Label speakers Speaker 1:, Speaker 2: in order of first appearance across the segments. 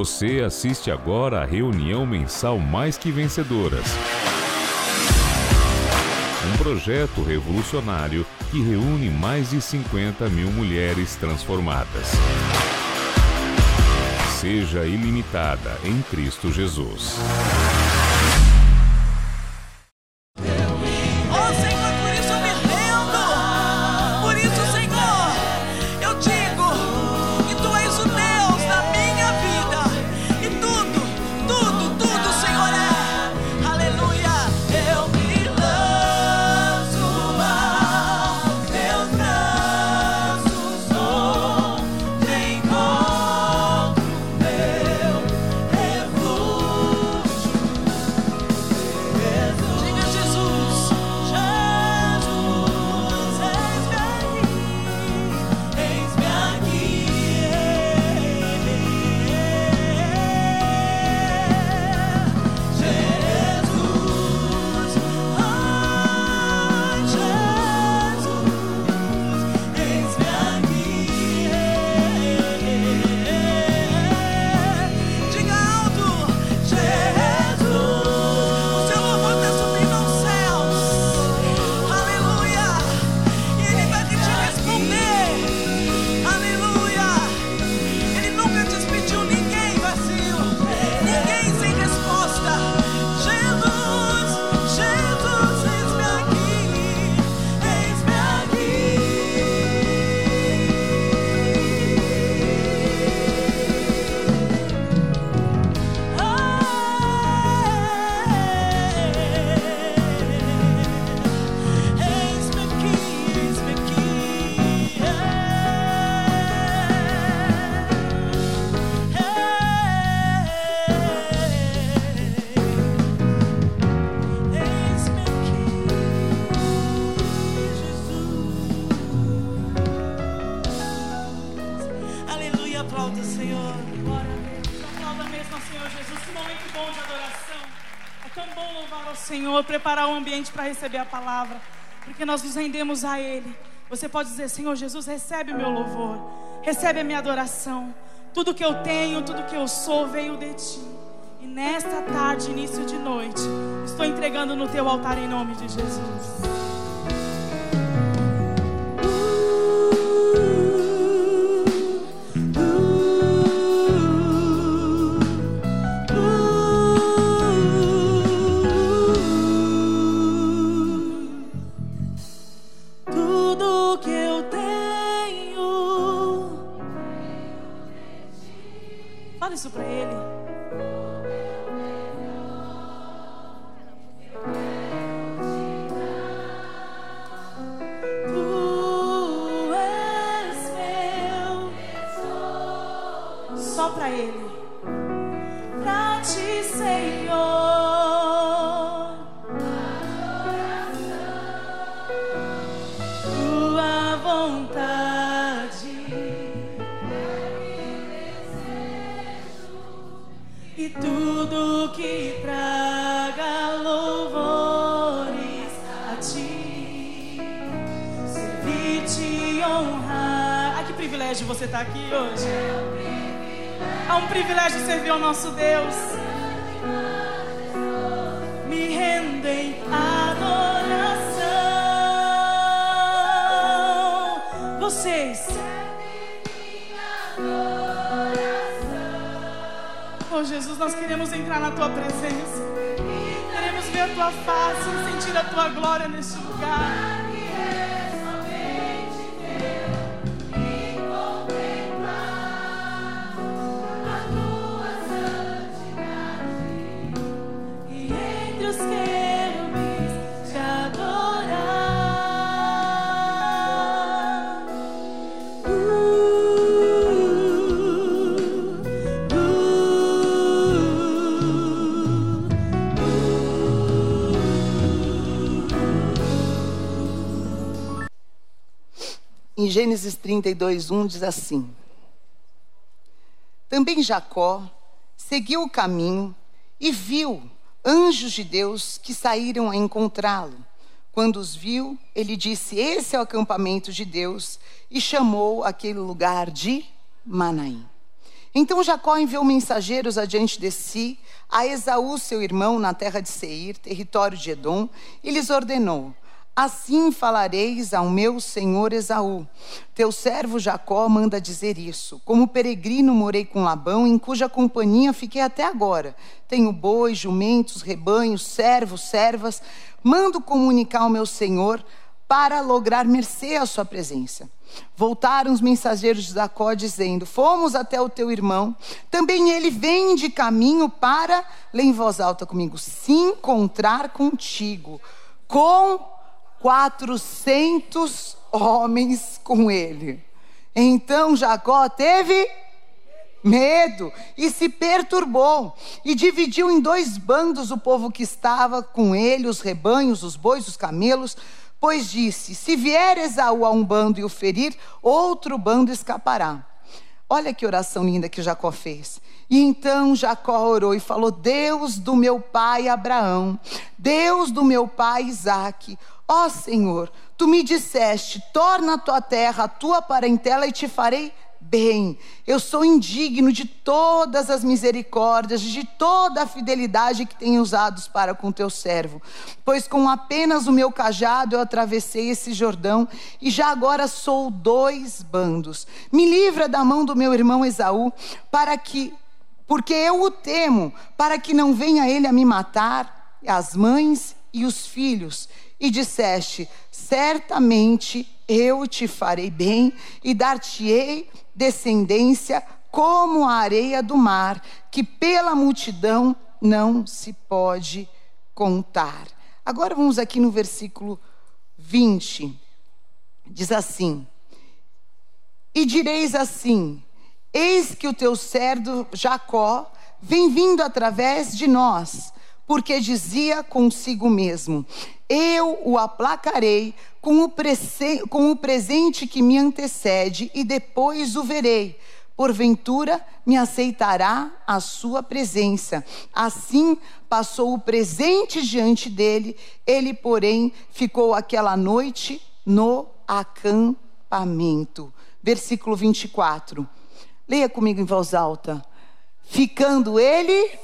Speaker 1: Você assiste agora à reunião mensal Mais Que Vencedoras. Um projeto revolucionário que reúne mais de 50 mil mulheres transformadas. Seja ilimitada em Cristo Jesus.
Speaker 2: O
Speaker 3: ambiente para receber a palavra. Porque nós nos rendemos a Ele. Você pode dizer, Senhor Jesus, recebe o meu louvor. Recebe a minha adoração. Tudo que eu tenho, tudo que eu sou veio de Ti. E nesta tarde, início de noite, estou entregando no Teu altar em nome de Jesus.
Speaker 2: E tudo que traga louvores a ti. Servir te honrar.
Speaker 3: Ai, que privilégio você estar aqui hoje. É um privilégio servir ao nosso Deus.
Speaker 2: me rendo em adoração. Vocês,
Speaker 3: Oh Jesus, nós queremos entrar na tua presença. Queremos ver a tua face, sentir a tua glória neste lugar.
Speaker 4: Gênesis 32, 1 diz assim: Também Jacó seguiu o caminho e viu anjos de Deus que saíram a encontrá-lo. Quando os viu, ele disse: Esse é o acampamento de Deus, e chamou aquele lugar de Manaim. Então Jacó enviou mensageiros adiante de si a Esaú, seu irmão, na terra de Seir, território de Edom, e lhes ordenou: Assim falareis ao meu senhor Esaú. Teu servo Jacó manda dizer isso. Como peregrino morei com Labão, em cuja companhia fiquei até agora. Tenho bois, jumentos, rebanhos, servos, servas. Mando comunicar ao meu senhor para lograr mercê à sua presença. Voltaram os mensageiros de Jacó dizendo: Fomos até o teu irmão, também ele vem de caminho para, lê em voz alta comigo, se encontrar contigo, com 400 homens com ele. Então Jacó teve medo e se perturbou e dividiu em dois bandos o povo que estava com ele, os rebanhos, os bois, os camelos, pois disse: Se vier Esaú a um bando e o ferir, outro bando escapará. Olha que oração linda que Jacó fez. E então Jacó orou e falou: Deus do meu pai Abraão, Deus do meu pai Isaque, ó Senhor, tu me disseste: torna a tua terra a tua parentela e te farei bem. Eu sou indigno de todas as misericórdias, de toda a fidelidade que tenho usado para com teu servo. Pois com apenas o meu cajado eu atravessei esse Jordão e já agora sou dois bandos. Me livra da mão do meu irmão Esaú, para que porque eu o temo, para que não venha ele a me matar, as mães e os filhos. E disseste: certamente eu te farei bem e dar-te-ei descendência como a areia do mar, que pela multidão não se pode contar. Agora vamos aqui no versículo 20. Diz assim: E direis assim: Eis que o teu servo Jacó vem vindo através de nós, porque dizia consigo mesmo: Eu o aplacarei com o, com o presente que me antecede, e depois o verei. Porventura me aceitará a sua presença. Assim passou o presente diante dele, ele, porém, ficou aquela noite no acampamento. Versículo 24. Leia comigo em voz alta. Ficando ele,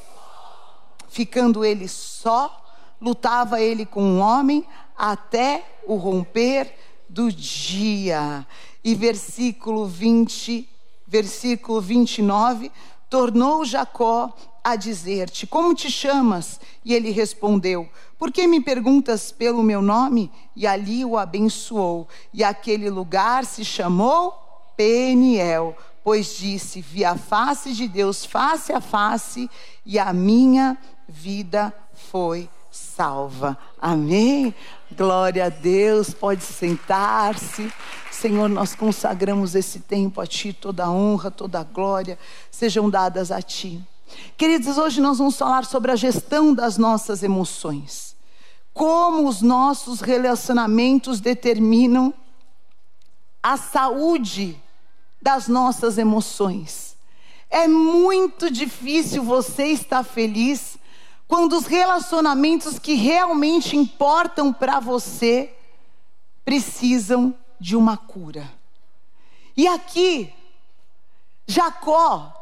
Speaker 4: ficando ele só, lutava ele com um homem até o romper do dia. E versículo 20, versículo 29, tornou Jacó a dizer-te: Como te chamas? E ele respondeu: Por que me perguntas pelo meu nome? E ali o abençoou. E aquele lugar se chamou Peniel, pois disse: Vi a face de Deus face a face, e a minha vida foi salva. Amém? Glória a Deus, pode sentar-se. Senhor, nós consagramos esse tempo a Ti, toda a honra, toda a glória sejam dadas a Ti. Queridos, hoje nós vamos falar sobre a gestão das nossas emoções. Como os nossos relacionamentos determinam a saúde das nossas emoções. É muito difícil você estar feliz quando os relacionamentos que realmente importam para você precisam de uma cura. E aqui, Jacó,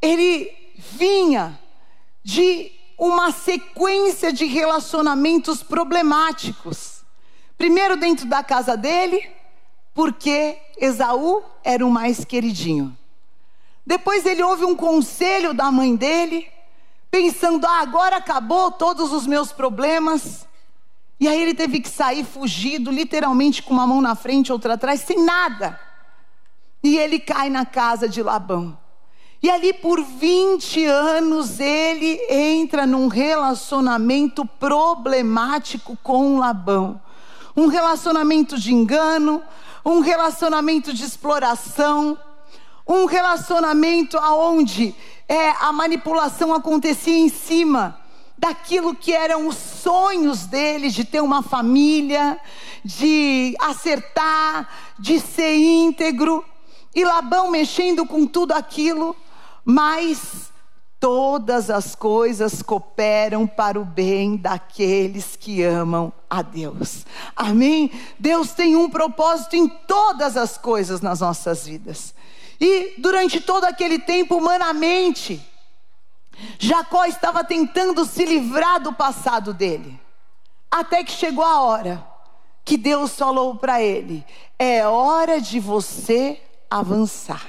Speaker 4: ele vinha de uma sequência de relacionamentos problemáticos. Primeiro, dentro da casa dele, porque Esaú era o mais queridinho. Depois, ele ouve um conselho da mãe dele pensando: ah, agora acabou todos os meus problemas. E aí ele teve que sair fugido, literalmente com uma mão na frente, outra atrás, sem nada. E ele cai na casa de Labão. E ali por 20 anos ele entra num relacionamento problemático com Labão. Um relacionamento de engano, um relacionamento de exploração, um relacionamento aonde é, a manipulação acontecia em cima daquilo que eram os sonhos dele de ter uma família, de acertar, de ser íntegro. E Labão mexendo com tudo aquilo, mas todas as coisas cooperam para o bem daqueles que amam a Deus. Amém? Deus tem um propósito em todas as coisas nas nossas vidas. E durante todo aquele tempo, humanamente, Jacó estava tentando se livrar do passado dele. Até que chegou a hora que Deus falou para ele: é hora de você avançar.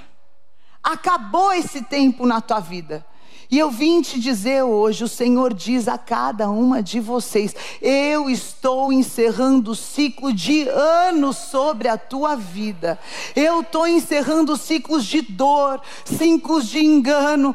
Speaker 4: Acabou esse tempo na tua vida. E eu vim te dizer hoje: o Senhor diz a cada uma de vocês: eu estou encerrando o ciclo de anos sobre a tua vida. Eu estou encerrando ciclos de dor, ciclos de engano,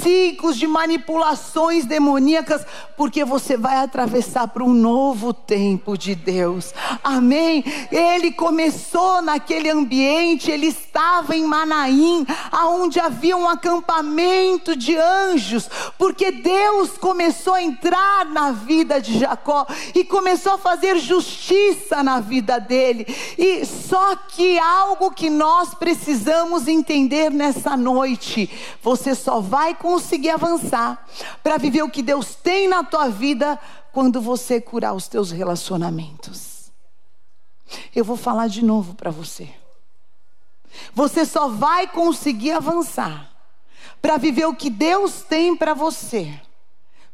Speaker 4: ciclos de manipulações demoníacas, porque você vai atravessar para um novo tempo de Deus. Amém? Ele começou naquele ambiente, ele estava em Manaim, aonde havia um acampamento de anjos anjos, porque Deus começou a entrar na vida de Jacó e começou a fazer justiça na vida dele. E só que algo que nós precisamos entender nessa noite, você só vai conseguir avançar para viver o que Deus tem na tua vida quando você curar os teus relacionamentos. Eu vou falar de novo para você. Você só vai conseguir avançar para viver o que Deus tem para você,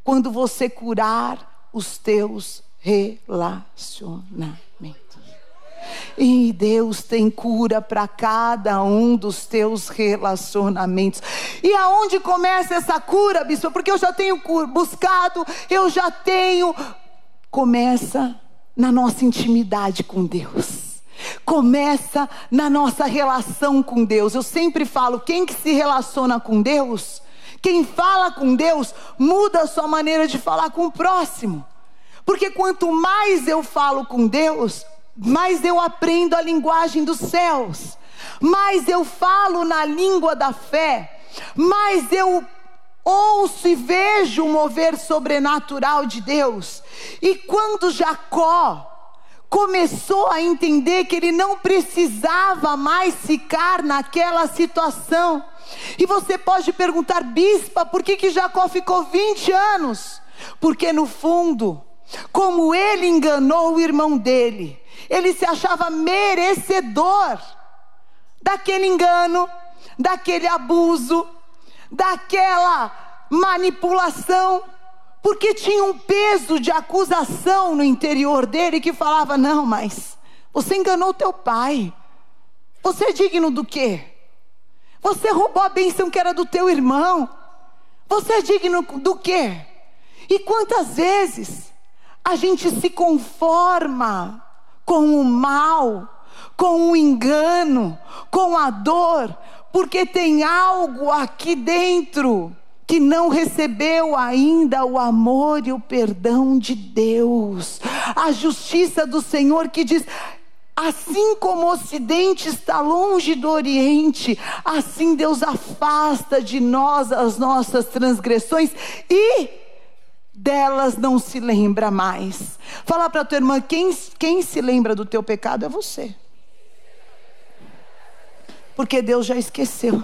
Speaker 4: quando você curar os teus relacionamentos. E Deus tem cura para cada um dos teus relacionamentos. E aonde começa essa cura, bispo? Porque eu já tenho buscado, eu já tenho. Começa na nossa intimidade com Deus. Começa na nossa relação com Deus. Eu sempre falo, quem que se relaciona com Deus, quem fala com Deus, muda a sua maneira de falar com o próximo. Porque quanto mais eu falo com Deus, mais eu aprendo a linguagem dos céus. Mais eu falo na língua da fé, mais eu ouço e vejo o mover sobrenatural de Deus. E quando Jacó começou a entender que ele não precisava mais ficar naquela situação. E você pode perguntar, bispa, por que, que Jacó ficou 20 anos? Porque no fundo, como ele enganou o irmão dele, ele se achava merecedor daquele engano, daquele abuso, daquela manipulação porque tinha um peso de acusação no interior dele que falava: não, mas você enganou teu pai. Você é digno do quê? Você roubou a bênção que era do teu irmão. Você é digno do quê? E quantas vezes a gente se conforma com o mal, com o engano, com a dor, porque tem algo aqui dentro que não recebeu ainda o amor e o perdão de Deus, a justiça do Senhor que diz: Assim como o Ocidente está longe do Oriente, assim Deus afasta de nós as nossas transgressões e delas não se lembra mais. Fala para tua irmã: quem, quem se lembra do teu pecado é você. Porque Deus já esqueceu.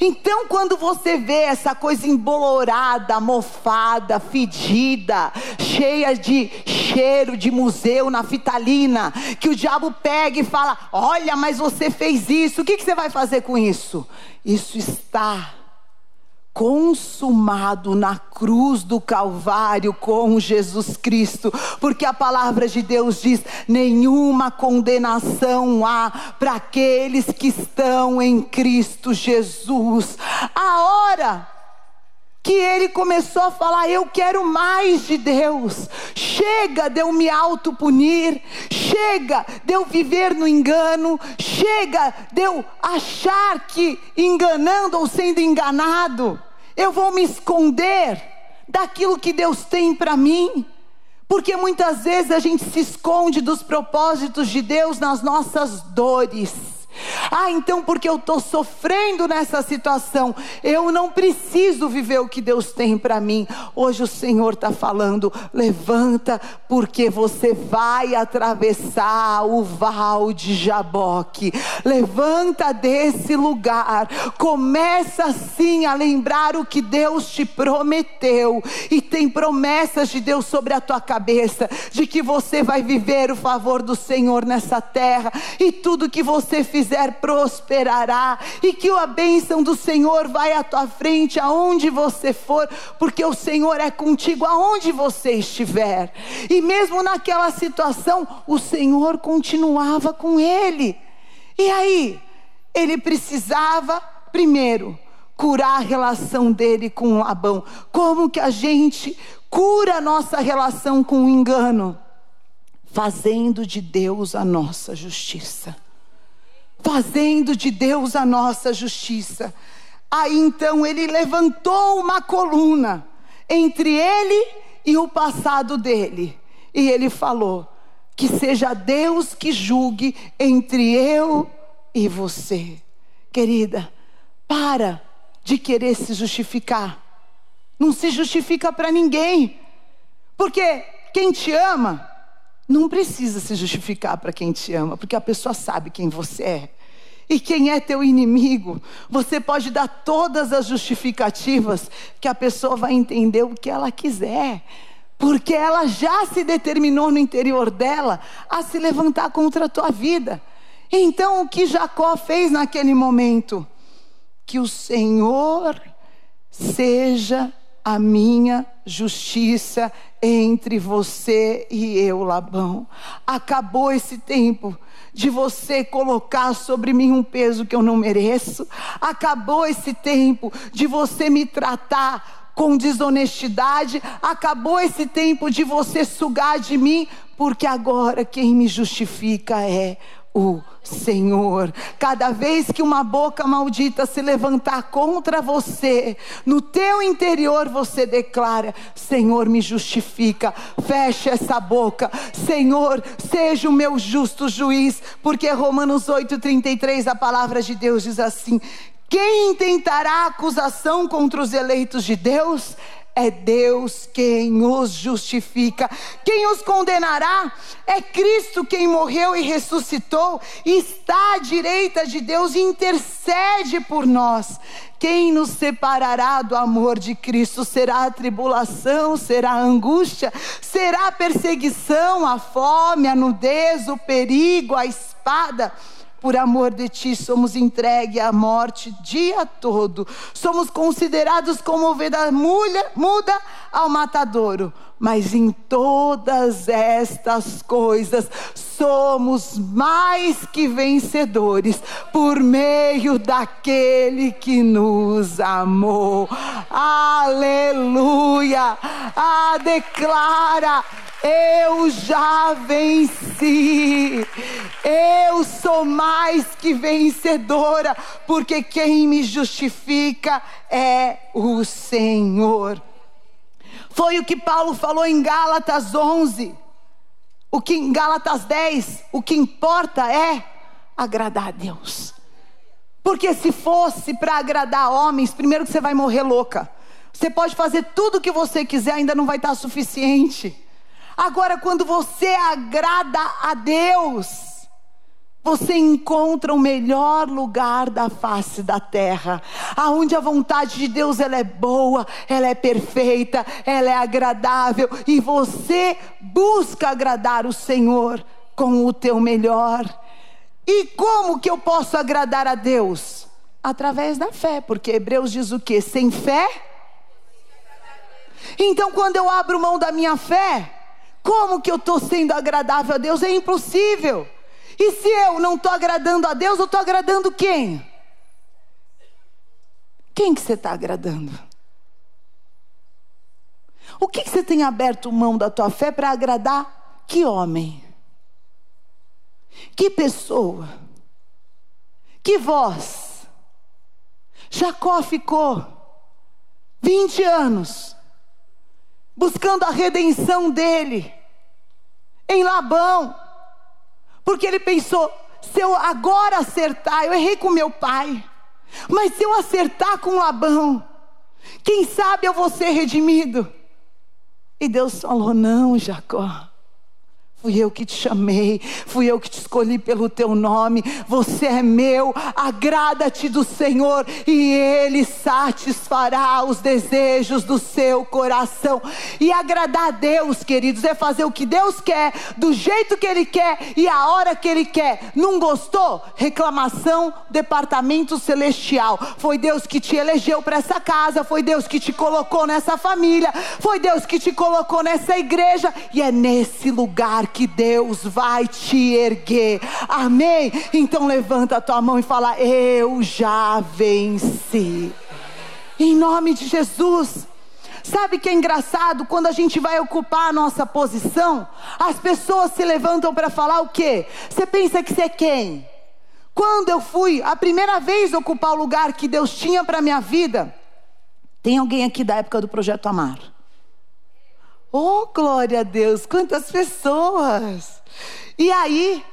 Speaker 4: Então, quando você vê essa coisa embolorada, mofada, fedida, cheia de cheiro de museu na fitalina, que o diabo pega e fala: Olha, mas você fez isso, o que, que você vai fazer com isso? Isso está consumado na cruz do Calvário com Jesus Cristo, porque a palavra de Deus diz: nenhuma condenação há para aqueles que estão em Cristo Jesus. A hora que ele começou a falar: Eu quero mais de Deus. Chega de eu me autopunir, chega de eu viver no engano, chega de eu achar que enganando ou sendo enganado, eu vou me esconder daquilo que Deus tem para mim. Porque muitas vezes a gente se esconde dos propósitos de Deus nas nossas dores. Ah, então porque eu estou sofrendo nessa situação, eu não preciso viver o que Deus tem para mim. Hoje o Senhor está falando: levanta, porque você vai atravessar o val de Jaboque. Levanta desse lugar, começa assim a lembrar o que Deus te prometeu, e tem promessas de Deus sobre a tua cabeça, de que você vai viver o favor do Senhor nessa terra, e tudo que você fizer prosperará e que a bênção do Senhor vai à tua frente aonde você for, porque o Senhor é contigo aonde você estiver. E mesmo naquela situação, o Senhor continuava com ele. E aí, ele precisava, primeiro, curar a relação dele com Labão. Como que a gente cura a nossa relação com o engano? Fazendo de Deus a nossa justiça. Fazendo de Deus a nossa justiça. Aí então ele levantou uma coluna entre ele e o passado dele. E ele falou: Que seja Deus que julgue entre eu e você. Querida, para de querer se justificar. Não se justifica para ninguém. Porque quem te ama não precisa se justificar para quem te ama, porque a pessoa sabe quem você é. E quem é teu inimigo, você pode dar todas as justificativas que a pessoa vai entender o que ela quiser, porque ela já se determinou no interior dela a se levantar contra a tua vida. Então, o que Jacó fez naquele momento? que o Senhor seja a minha justiça entre você e eu, Labão. Acabou esse tempo de você colocar sobre mim um peso que eu não mereço. Acabou esse tempo de você me tratar com desonestidade. Acabou esse tempo de você sugar de mim, porque agora quem me justifica é o Senhor. Cada vez que uma boca maldita se levantar contra você, no teu interior você declara: Senhor, me justifica, feche essa boca. Senhor, seja o meu justo juiz, porque Romanos 8:33 a palavra de Deus diz assim: quem intentará acusação contra os eleitos de Deus? É Deus quem os justifica. Quem os condenará? É Cristo quem morreu e ressuscitou, está à direita de Deus e intercede por nós. Quem nos separará do amor de Cristo? Será a tribulação, será a angústia, será a perseguição, a fome, a nudez, o perigo, a espada? Por amor de ti, somos entregues à morte dia todo. Somos considerados como ovelha muda ao matadouro. Mas em todas estas coisas somos mais que vencedores por meio daquele que nos amou. Aleluia! Ah, declara eu já venci. Eu sou mais que vencedora, porque quem me justifica é o Senhor. Foi o que Paulo falou em Gálatas 11. O que em Gálatas 10, o que importa é agradar a Deus. Porque se fosse para agradar homens, primeiro que você vai morrer louca. Você pode fazer tudo o que você quiser, ainda não vai estar suficiente. Agora, quando você agrada a Deus, você encontra o melhor lugar da face da terra, aonde a vontade de Deus ela é boa, ela é perfeita, ela é agradável e você busca agradar o Senhor com o teu melhor. E como que eu posso agradar a Deus? Através da fé, porque Hebreus diz o que? Sem fé? Então, quando eu abro mão da minha fé, como que eu estou sendo agradável a Deus? É impossível. E se eu não estou agradando a Deus, eu estou agradando quem? Quem que você está agradando? O que, que você tem aberto mão da tua fé para agradar que homem? Que pessoa? Que voz? Jacó ficou 20 anos buscando a redenção dele em Labão, porque ele pensou: se eu agora acertar, eu errei com meu pai, mas se eu acertar com Labão, quem sabe eu vou ser redimido. E Deus falou: não, Jacó, Fui eu que te chamei, fui eu que te escolhi pelo teu nome. Você é meu, agrada-te do Senhor e Ele satisfará os desejos do seu coração. E agradar a Deus, queridos, é fazer o que Deus quer, do jeito que Ele quer e a hora que Ele quer. Não gostou? Reclamação, departamento celestial. Foi Deus que te elegeu para essa casa, foi Deus que te colocou nessa família, foi Deus que te colocou nessa igreja e é nesse lugar que Deus vai te erguer. Amém? Então levanta a tua mão e fala: Eu já venci. Em nome de Jesus. Sabe que é engraçado quando a gente vai ocupar a nossa posição, as pessoas se levantam para falar o quê? Você pensa que você é quem? Quando eu fui a primeira vez ocupar o lugar que Deus tinha para minha vida, tem alguém aqui da época do projeto Amar? Oh, glória a Deus, quantas pessoas! E aí,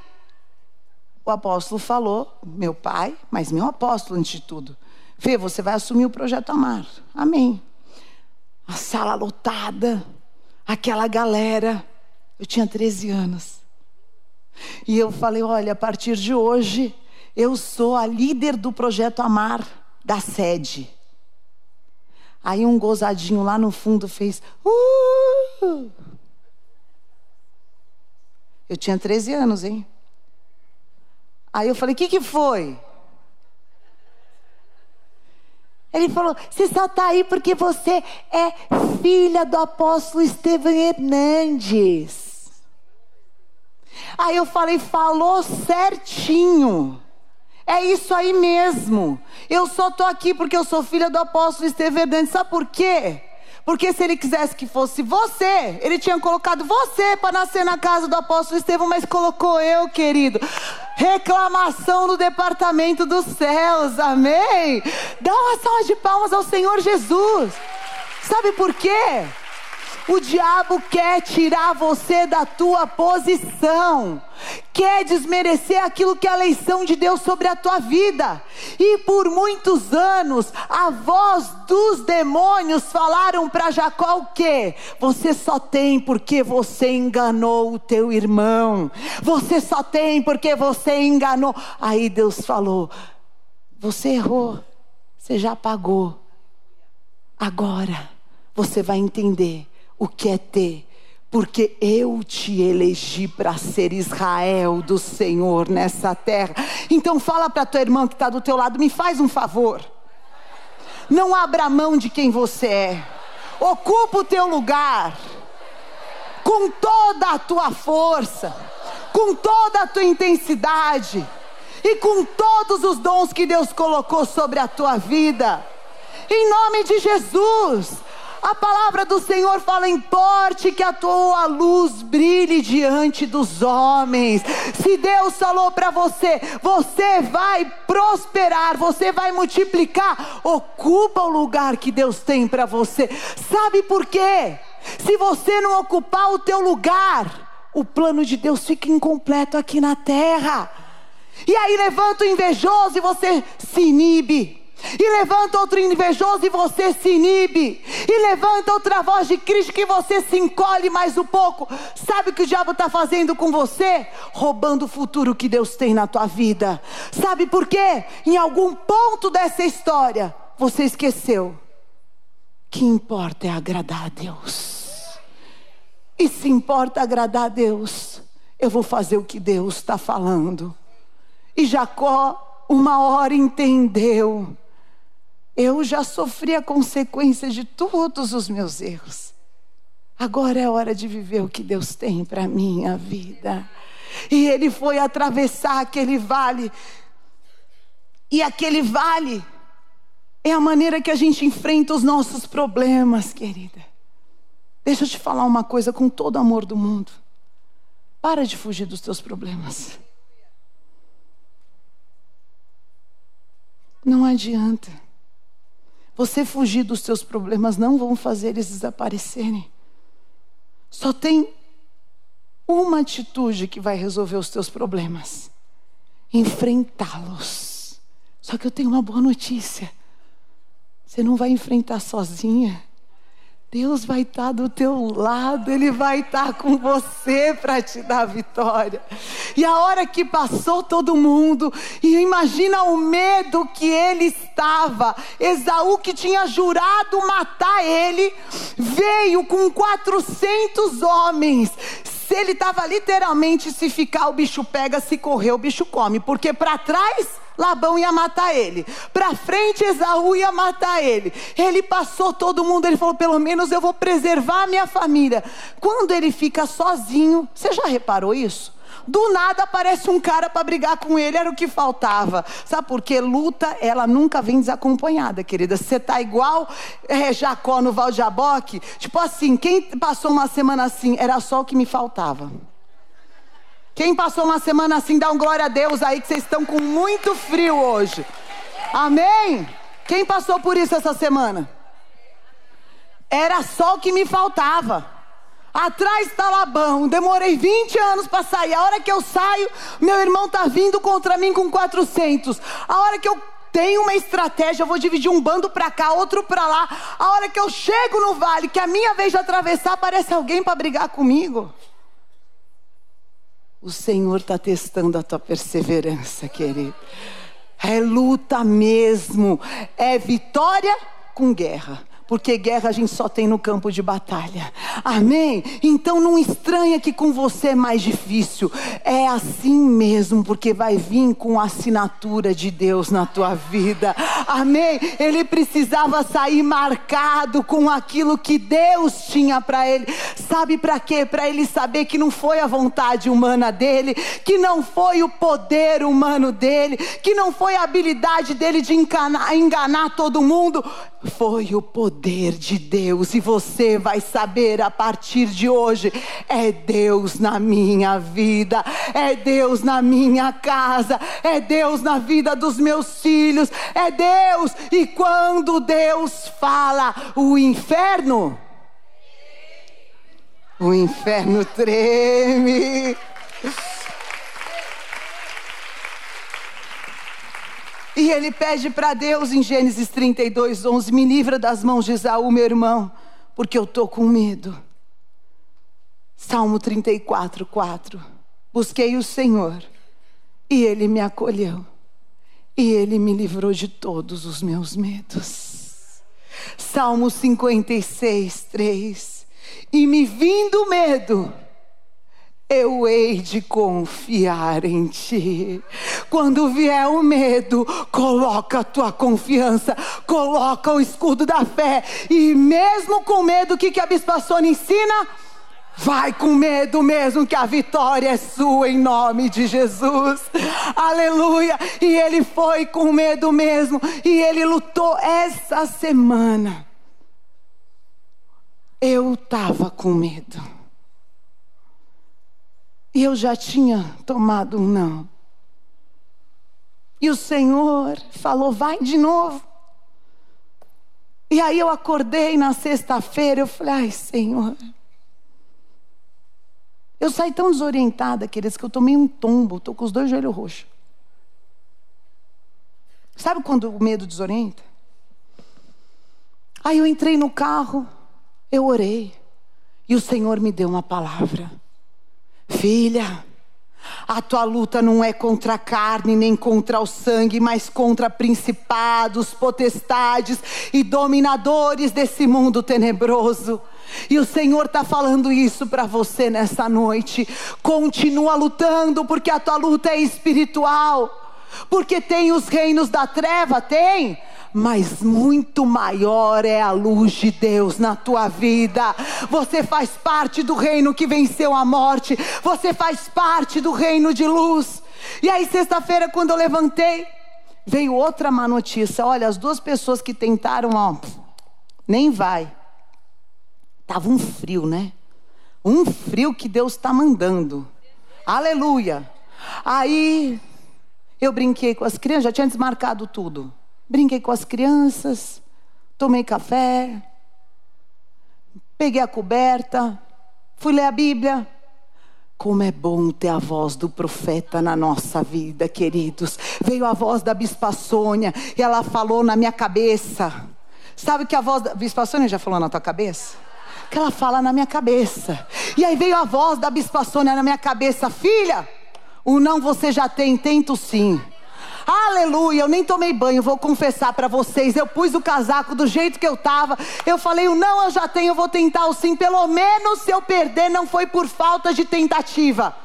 Speaker 4: o apóstolo falou, meu pai, mas meu apóstolo antes de tudo. Fê, você vai assumir o projeto Amar. Amém. A sala lotada, aquela galera. Eu tinha 13 anos. E eu falei: olha, a partir de hoje, eu sou a líder do projeto Amar da sede. Aí um gozadinho lá no fundo fez. Uh! Eu tinha 13 anos, hein? Aí eu falei: o que, que foi? Ele falou: Você só está aí porque você é filha do apóstolo Estevão Hernandes. Aí eu falei: Falou certinho. É isso aí mesmo. Eu só estou aqui porque eu sou filha do apóstolo Estevão Hernandes. Sabe por quê? Porque se ele quisesse que fosse você, ele tinha colocado você para nascer na casa do apóstolo Estevão, mas colocou eu, querido. Reclamação no departamento dos céus, amém? Dá uma salva de palmas ao Senhor Jesus. Sabe por quê? O diabo quer tirar você da tua posição, quer desmerecer aquilo que é a eleição de Deus sobre a tua vida. E por muitos anos, a voz dos demônios falaram para Jacó o quê? Você só tem porque você enganou o teu irmão. Você só tem porque você enganou. Aí Deus falou: Você errou, você já pagou. Agora você vai entender o que é ter, porque eu te elegi para ser Israel do Senhor nessa terra. Então fala para tua irmã que está do teu lado, me faz um favor. Não abra mão de quem você é. Ocupa o teu lugar com toda a tua força, com toda a tua intensidade e com todos os dons que Deus colocou sobre a tua vida. Em nome de Jesus. A palavra do Senhor fala: importe que a tua luz brilhe diante dos homens. Se Deus falou para você, você vai prosperar, você vai multiplicar. Ocupa o lugar que Deus tem para você. Sabe por quê? Se você não ocupar o teu lugar, o plano de Deus fica incompleto aqui na terra. E aí levanta o invejoso e você se inibe. E levanta outro invejoso e você se inibe. E levanta outra voz de crítica e você se encolhe mais um pouco. Sabe o que o diabo está fazendo com você? Roubando o futuro que Deus tem na tua vida. Sabe por quê? Em algum ponto dessa história, você esqueceu. Que importa é agradar a Deus. E se importa agradar a Deus, eu vou fazer o que Deus está falando. E Jacó, uma hora entendeu eu já sofri a consequência de todos os meus erros. Agora é hora de viver o que Deus tem para minha vida. E ele foi atravessar aquele vale. E aquele vale é a maneira que a gente enfrenta os nossos problemas, querida. Deixa eu te falar uma coisa com todo o amor do mundo. Para de fugir dos teus problemas. Não adianta. Você fugir dos seus problemas não vão fazer eles desaparecerem. Só tem uma atitude que vai resolver os teus problemas: enfrentá-los. Só que eu tenho uma boa notícia. Você não vai enfrentar sozinha. Deus vai estar do teu lado, Ele vai estar com você para te dar vitória. E a hora que passou todo mundo, e imagina o medo que ele estava. Esaú, que tinha jurado matar ele, veio com 400 homens. Se ele estava literalmente, se ficar o bicho pega, se correr o bicho come, porque para trás Labão ia matar ele. Para frente, Esaú ia matar ele. Ele passou todo mundo, ele falou: pelo menos eu vou preservar a minha família. Quando ele fica sozinho, você já reparou isso? Do nada aparece um cara para brigar com ele, era o que faltava. Sabe por quê? Luta, ela nunca vem desacompanhada, querida. Você tá igual é, Jacó no Val de Jaboque. Tipo assim, quem passou uma semana assim, era só o que me faltava. Quem passou uma semana assim, dá um glória a Deus aí, que vocês estão com muito frio hoje. Amém? Quem passou por isso essa semana? Era só o que me faltava. Atrás está Labão, demorei 20 anos para sair. A hora que eu saio, meu irmão está vindo contra mim com 400. A hora que eu tenho uma estratégia, eu vou dividir um bando para cá, outro para lá. A hora que eu chego no vale, que a minha vez de atravessar, aparece alguém para brigar comigo. O Senhor está testando a tua perseverança, querido. É luta mesmo, é vitória com guerra porque guerra a gente só tem no campo de batalha. Amém? Então não estranha que com você é mais difícil. É assim mesmo, porque vai vir com a assinatura de Deus na tua vida. Amém? Ele precisava sair marcado com aquilo que Deus tinha para ele. Sabe para quê? Para ele saber que não foi a vontade humana dele, que não foi o poder humano dele, que não foi a habilidade dele de enganar, enganar todo mundo foi o poder de Deus, e você vai saber a partir de hoje: é Deus na minha vida, é Deus na minha casa, é Deus na vida dos meus filhos, é Deus, e quando Deus fala, o inferno, o inferno treme. E ele pede para Deus em Gênesis 32, 11: Me livra das mãos de Esaú, meu irmão, porque eu estou com medo. Salmo 34, 4: Busquei o Senhor e ele me acolheu, e ele me livrou de todos os meus medos. Salmo 56, 3: E me vindo medo, eu hei de confiar em ti. Quando vier o medo, coloca a tua confiança, coloca o escudo da fé. E mesmo com medo, o que, que a Bispa Sônia ensina? Vai com medo mesmo, que a vitória é sua em nome de Jesus. Aleluia. E ele foi com medo mesmo. E ele lutou essa semana. Eu estava com medo. E eu já tinha tomado um não. E o Senhor falou: vai de novo. E aí eu acordei na sexta-feira, eu falei: ai, Senhor. Eu saí tão desorientada, queridos, que eu tomei um tombo, estou com os dois joelhos roxos. Sabe quando o medo desorienta? Aí eu entrei no carro, eu orei, e o Senhor me deu uma palavra. Filha, a tua luta não é contra a carne nem contra o sangue, mas contra principados, potestades e dominadores desse mundo tenebroso. E o Senhor está falando isso para você nessa noite. Continua lutando, porque a tua luta é espiritual. Porque tem os reinos da treva, tem mas muito maior é a luz de Deus na tua vida. Você faz parte do reino que venceu a morte, você faz parte do reino de luz. E aí, sexta-feira, quando eu levantei, veio outra má notícia. Olha, as duas pessoas que tentaram, ó, nem vai. Tava um frio, né? Um frio que Deus está mandando. Aleluia. Aí eu brinquei com as crianças, já tinha desmarcado tudo brinquei com as crianças, tomei café, peguei a coberta, fui ler a Bíblia. Como é bom ter a voz do profeta na nossa vida, queridos. Veio a voz da Bispa Sônia e ela falou na minha cabeça: Sabe que a voz da Bispa Sônia já falou na tua cabeça? Que ela fala na minha cabeça. E aí veio a voz da Bispa Sônia na minha cabeça: Filha, o não você já tem, tento sim. Aleluia, eu nem tomei banho, vou confessar para vocês. Eu pus o casaco do jeito que eu tava. Eu falei, o não eu já tenho, eu vou tentar o sim. Pelo menos se eu perder, não foi por falta de tentativa.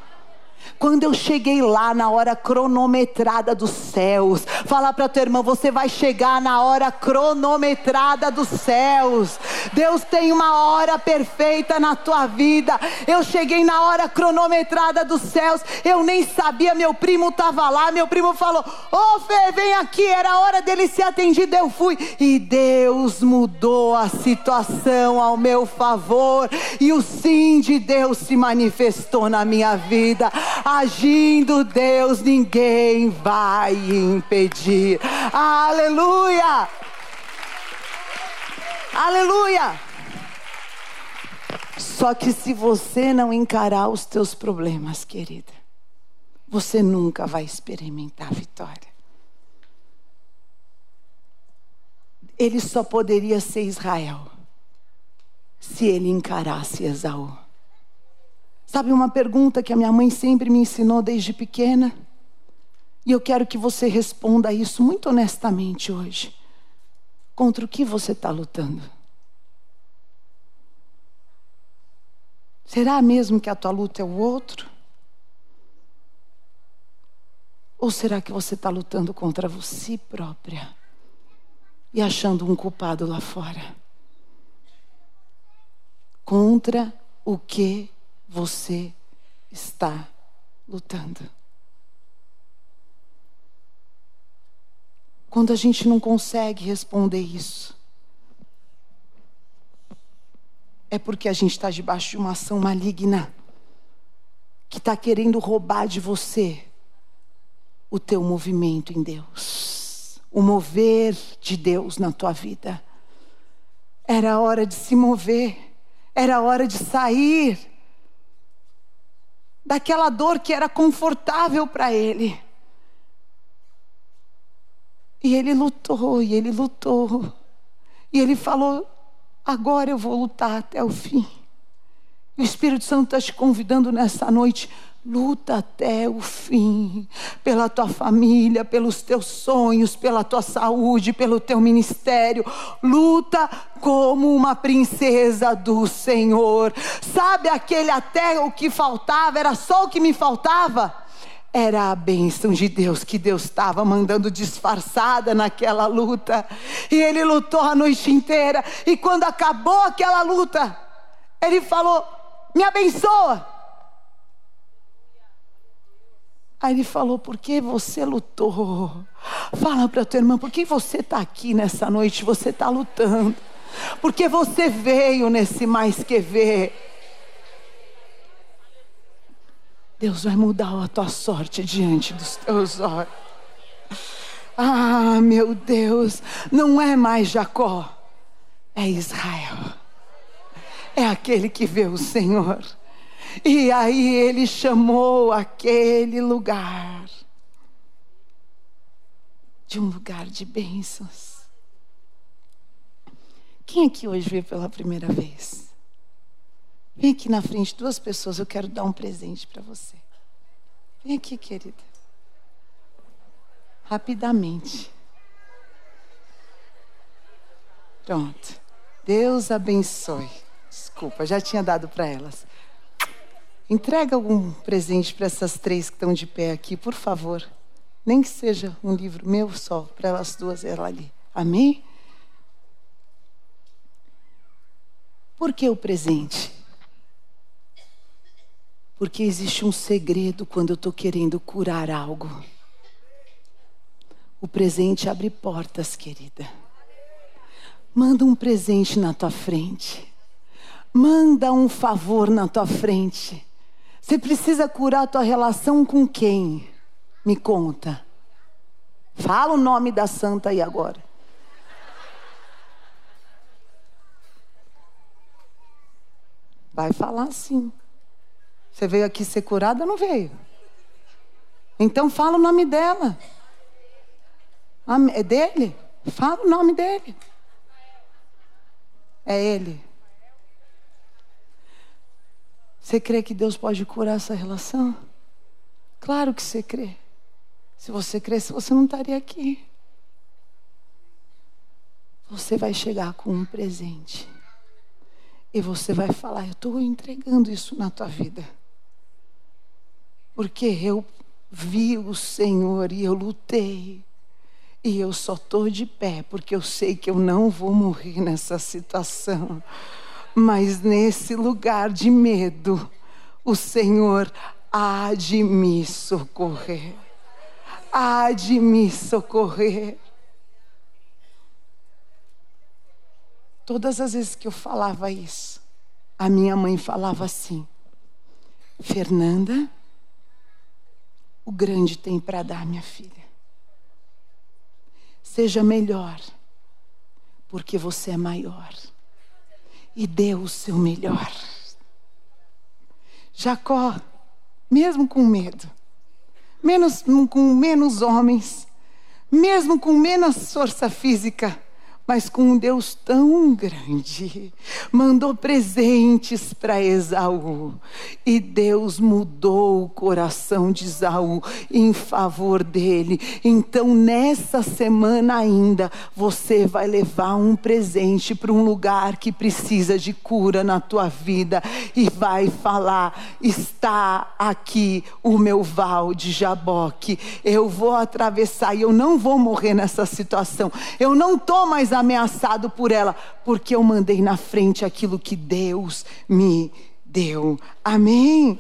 Speaker 4: Quando eu cheguei lá na hora cronometrada dos céus, fala para tua irmã, você vai chegar na hora cronometrada dos céus. Deus tem uma hora perfeita na tua vida. Eu cheguei na hora cronometrada dos céus. Eu nem sabia, meu primo estava lá. Meu primo falou: Ô oh, Fê, vem aqui. Era a hora dele ser atendido. Eu fui. E Deus mudou a situação ao meu favor. E o sim de Deus se manifestou na minha vida. Agindo Deus, ninguém vai impedir. Aleluia! Aleluia! Só que se você não encarar os teus problemas, querida, você nunca vai experimentar vitória. Ele só poderia ser Israel se ele encarasse Esaú. Sabe uma pergunta que a minha mãe sempre me ensinou desde pequena? E eu quero que você responda isso muito honestamente hoje. Contra o que você está lutando? Será mesmo que a tua luta é o outro? Ou será que você está lutando contra você própria e achando um culpado lá fora? Contra o que você está lutando? Quando a gente não consegue responder isso, é porque a gente está debaixo de uma ação maligna que está querendo roubar de você o teu movimento em Deus, o mover de Deus na tua vida. Era hora de se mover, era hora de sair daquela dor que era confortável para ele. E ele lutou, e ele lutou. E ele falou: agora eu vou lutar até o fim. o Espírito Santo está te convidando nessa noite. Luta até o fim, pela tua família, pelos teus sonhos, pela tua saúde, pelo teu ministério. Luta como uma princesa do Senhor. Sabe aquele até o que faltava, era só o que me faltava? era a bênção de Deus que Deus estava mandando disfarçada naquela luta. E ele lutou a noite inteira. E quando acabou aquela luta, ele falou: Me abençoa. Aí ele falou: Por que você lutou? Fala para tua irmã: Por que você está aqui nessa noite? Você está lutando. Porque você veio nesse mais que ver. Deus vai mudar a tua sorte diante dos teus olhos. Ah, meu Deus, não é mais Jacó, é Israel. É aquele que vê o Senhor. E aí ele chamou aquele lugar de um lugar de bênçãos. Quem aqui hoje veio pela primeira vez? Vem aqui na frente, duas pessoas, eu quero dar um presente para você. Vem aqui, querida. Rapidamente. Pronto. Deus abençoe. Desculpa, já tinha dado para elas. Entrega algum presente para essas três que estão de pé aqui, por favor. Nem que seja um livro meu só, para elas duas, ela ali. Amém? Por que o presente? Porque existe um segredo quando eu estou querendo curar algo. O presente abre portas, querida. Manda um presente na tua frente. Manda um favor na tua frente. Você precisa curar a tua relação com quem? Me conta. Fala o nome da santa aí agora. Vai falar sim. Você veio aqui ser curada? Não veio. Então fala o nome dela. É dele? Fala o nome dele. É Ele. Você crê que Deus pode curar essa relação? Claro que você crê. Se você cresce, você não estaria aqui. Você vai chegar com um presente. E você vai falar: Eu estou entregando isso na tua vida. Porque eu vi o Senhor e eu lutei. E eu só estou de pé porque eu sei que eu não vou morrer nessa situação. Mas nesse lugar de medo, o Senhor há de me socorrer. Há de me socorrer. Todas as vezes que eu falava isso, a minha mãe falava assim: Fernanda, o grande tem para dar, minha filha. Seja melhor, porque você é maior. E dê o seu melhor. Jacó, mesmo com medo, menos, com menos homens, mesmo com menos força física, mas com um Deus tão grande, mandou presentes para Esaú. E Deus mudou o coração de Esaú em favor dele. Então, nessa semana ainda, você vai levar um presente para um lugar que precisa de cura na tua vida e vai falar: está aqui o meu val de Jaboque. Eu vou atravessar e eu não vou morrer nessa situação. Eu não estou mais ameaçado por ela, porque eu mandei na frente aquilo que Deus me deu. Amém?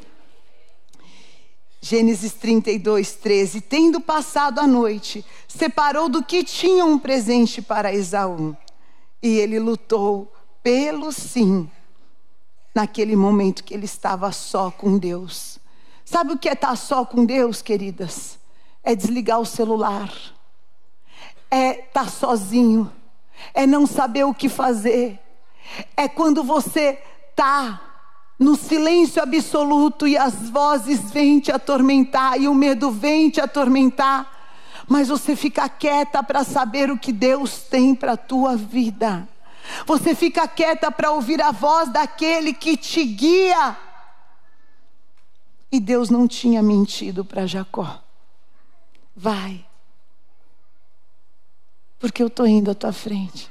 Speaker 4: Gênesis 32, 13. Tendo passado a noite, separou do que tinha um presente para Esaú. E ele lutou pelo sim, naquele momento que ele estava só com Deus. Sabe o que é estar só com Deus, queridas? É desligar o celular, é estar sozinho é não saber o que fazer, é quando você está no silêncio absoluto e as vozes vêm te atormentar e o medo vem te atormentar, mas você fica quieta para saber o que Deus tem para a tua vida. Você fica quieta para ouvir a voz daquele que te guia. E Deus não tinha mentido para Jacó. Vai, porque eu estou indo à tua frente.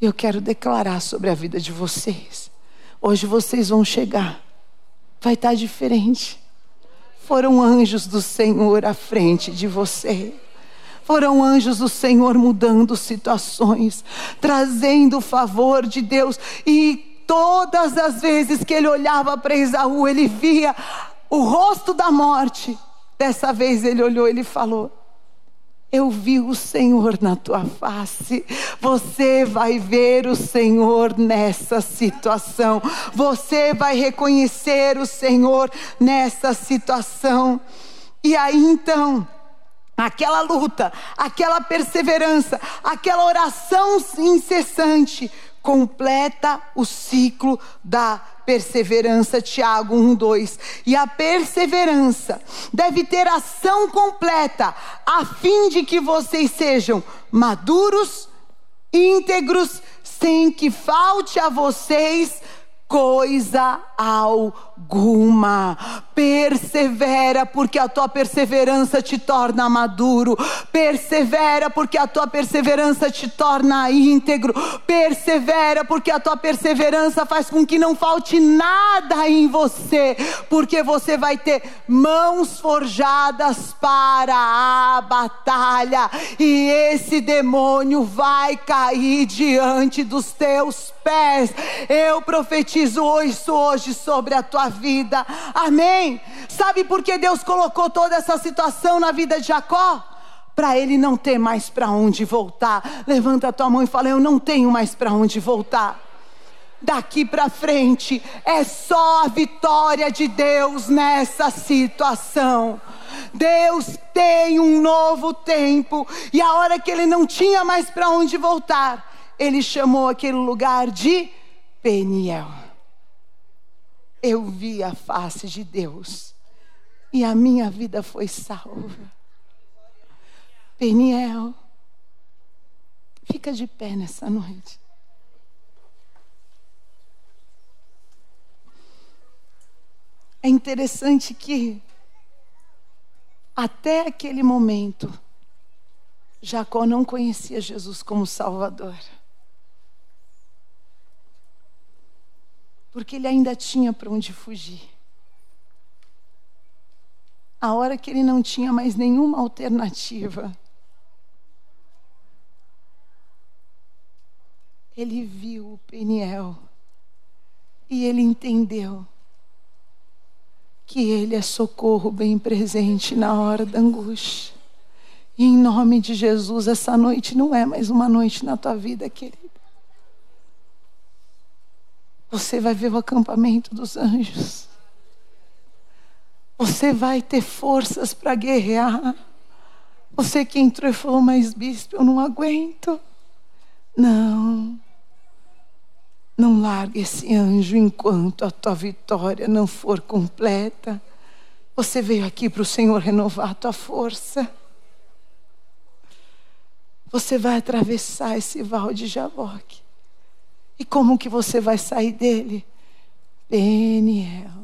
Speaker 4: Eu quero declarar sobre a vida de vocês. Hoje vocês vão chegar, vai estar diferente. Foram anjos do Senhor à frente de você. Foram anjos do Senhor mudando situações, trazendo o favor de Deus. E todas as vezes que ele olhava para Esaú, ele via o rosto da morte. Dessa vez ele olhou ele falou: eu vi o Senhor na tua face. Você vai ver o Senhor nessa situação. Você vai reconhecer o Senhor nessa situação. E aí então, aquela luta, aquela perseverança, aquela oração incessante completa o ciclo da perseverança, Tiago 1, 2. E a perseverança deve ter ação completa, a fim de que vocês sejam maduros, íntegros, sem que falte a vocês coisa alguma. Persevera, porque a tua perseverança te torna maduro. Persevera, porque a tua perseverança te torna íntegro. Persevera, porque a tua perseverança faz com que não falte nada em você, porque você vai ter mãos forjadas para a batalha, e esse demônio vai cair diante dos teus pés. Eu profetizo isso hoje sobre a tua vida. Amém. Sabe por que Deus colocou toda essa situação na vida de Jacó? Para ele não ter mais para onde voltar. Levanta a tua mão e fala: Eu não tenho mais para onde voltar. Daqui para frente é só a vitória de Deus nessa situação. Deus tem um novo tempo, e a hora que ele não tinha mais para onde voltar, ele chamou aquele lugar de Peniel eu vi a face de Deus e a minha vida foi salva. Peniel, fica de pé nessa noite. É interessante que, até aquele momento, Jacó não conhecia Jesus como Salvador. Porque ele ainda tinha para onde fugir. A hora que ele não tinha mais nenhuma alternativa, ele viu o Peniel e ele entendeu que ele é socorro bem presente na hora da angústia. E em nome de Jesus, essa noite não é mais uma noite na tua vida, querida. Você vai ver o acampamento dos anjos. Você vai ter forças para guerrear. Você que entrou e falou, mas bispo, eu não aguento. Não. Não largue esse anjo enquanto a tua vitória não for completa. Você veio aqui para o Senhor renovar a tua força. Você vai atravessar esse val de Jaboque. E como que você vai sair dele? Peniel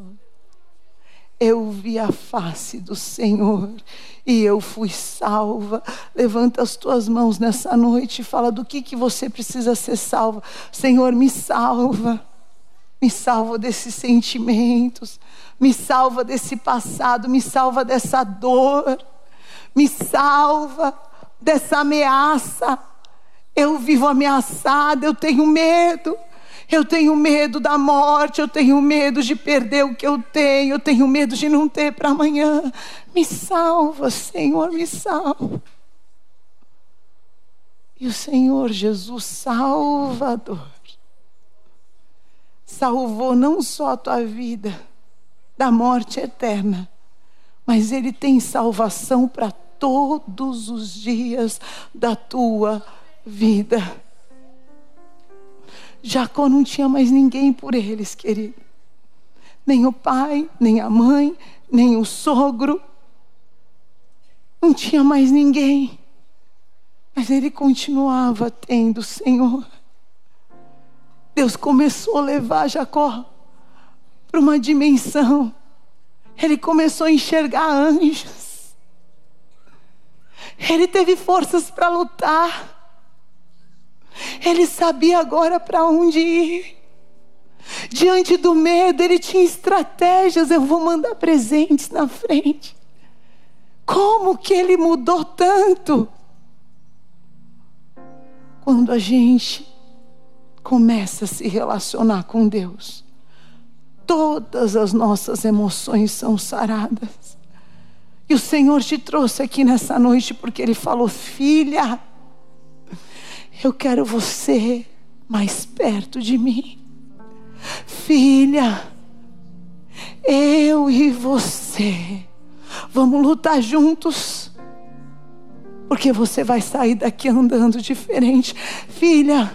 Speaker 4: eu vi a face do Senhor e eu fui salva. Levanta as tuas mãos nessa noite e fala do que, que você precisa ser salva. Senhor, me salva. Me salva desses sentimentos, me salva desse passado, me salva dessa dor, me salva dessa ameaça. Eu vivo ameaçada, eu tenho medo. Eu tenho medo da morte, eu tenho medo de perder o que eu tenho, eu tenho medo de não ter para amanhã. Me salva, Senhor, me salva. E o Senhor Jesus Salvador salvou não só a tua vida da morte eterna, mas Ele tem salvação para todos os dias da tua vida. Jacó não tinha mais ninguém por eles, querido. Nem o pai, nem a mãe, nem o sogro. Não tinha mais ninguém. Mas ele continuava tendo o Senhor. Deus começou a levar Jacó para uma dimensão. Ele começou a enxergar anjos. Ele teve forças para lutar. Ele sabia agora para onde ir. Diante do medo, ele tinha estratégias. Eu vou mandar presentes na frente. Como que ele mudou tanto? Quando a gente começa a se relacionar com Deus, todas as nossas emoções são saradas. E o Senhor te trouxe aqui nessa noite porque Ele falou: Filha, eu quero você mais perto de mim. Filha, eu e você vamos lutar juntos. Porque você vai sair daqui andando diferente. Filha,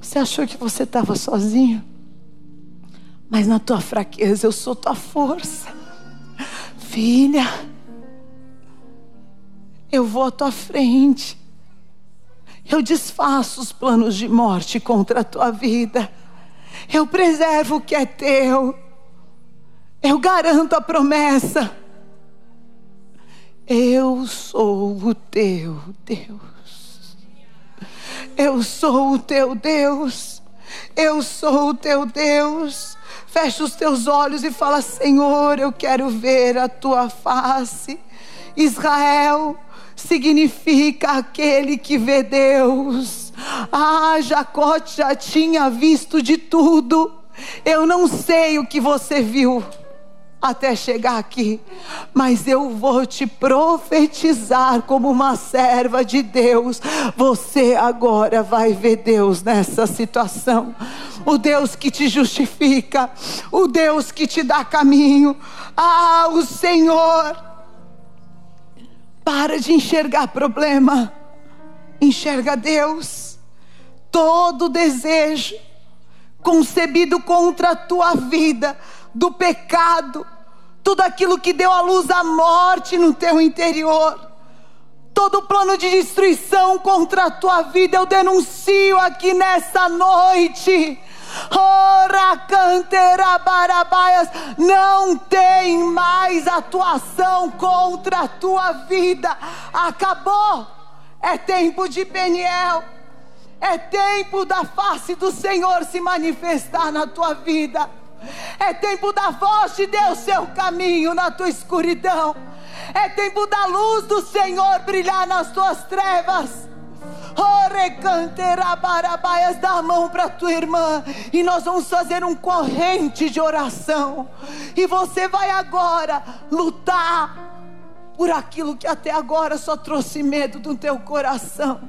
Speaker 4: você achou que você estava sozinha? Mas na tua fraqueza eu sou tua força. Filha, eu vou à tua frente. Eu desfaço os planos de morte contra a tua vida. Eu preservo o que é teu. Eu garanto a promessa. Eu sou o teu Deus. Eu sou o teu Deus. Eu sou o teu Deus. Fecha os teus olhos e fala: Senhor, eu quero ver a tua face. Israel, significa aquele que vê Deus. Ah, Jacó já tinha visto de tudo. Eu não sei o que você viu até chegar aqui, mas eu vou te profetizar como uma serva de Deus. Você agora vai ver Deus nessa situação. O Deus que te justifica, o Deus que te dá caminho. Ah, o Senhor para de enxergar problema. Enxerga Deus. Todo desejo concebido contra a tua vida, do pecado, tudo aquilo que deu à luz a morte no teu interior, todo plano de destruição contra a tua vida, eu denuncio aqui nessa noite. Ora barabaias, não tem mais atuação contra a tua vida. Acabou. É tempo de Peniel. É tempo da face do Senhor se manifestar na tua vida. É tempo da voz de Deus seu caminho na tua escuridão. É tempo da luz do Senhor brilhar nas tuas trevas. Orecanterabaias, dá a mão para tua irmã e nós vamos fazer um corrente de oração. E você vai agora lutar por aquilo que até agora só trouxe medo do teu coração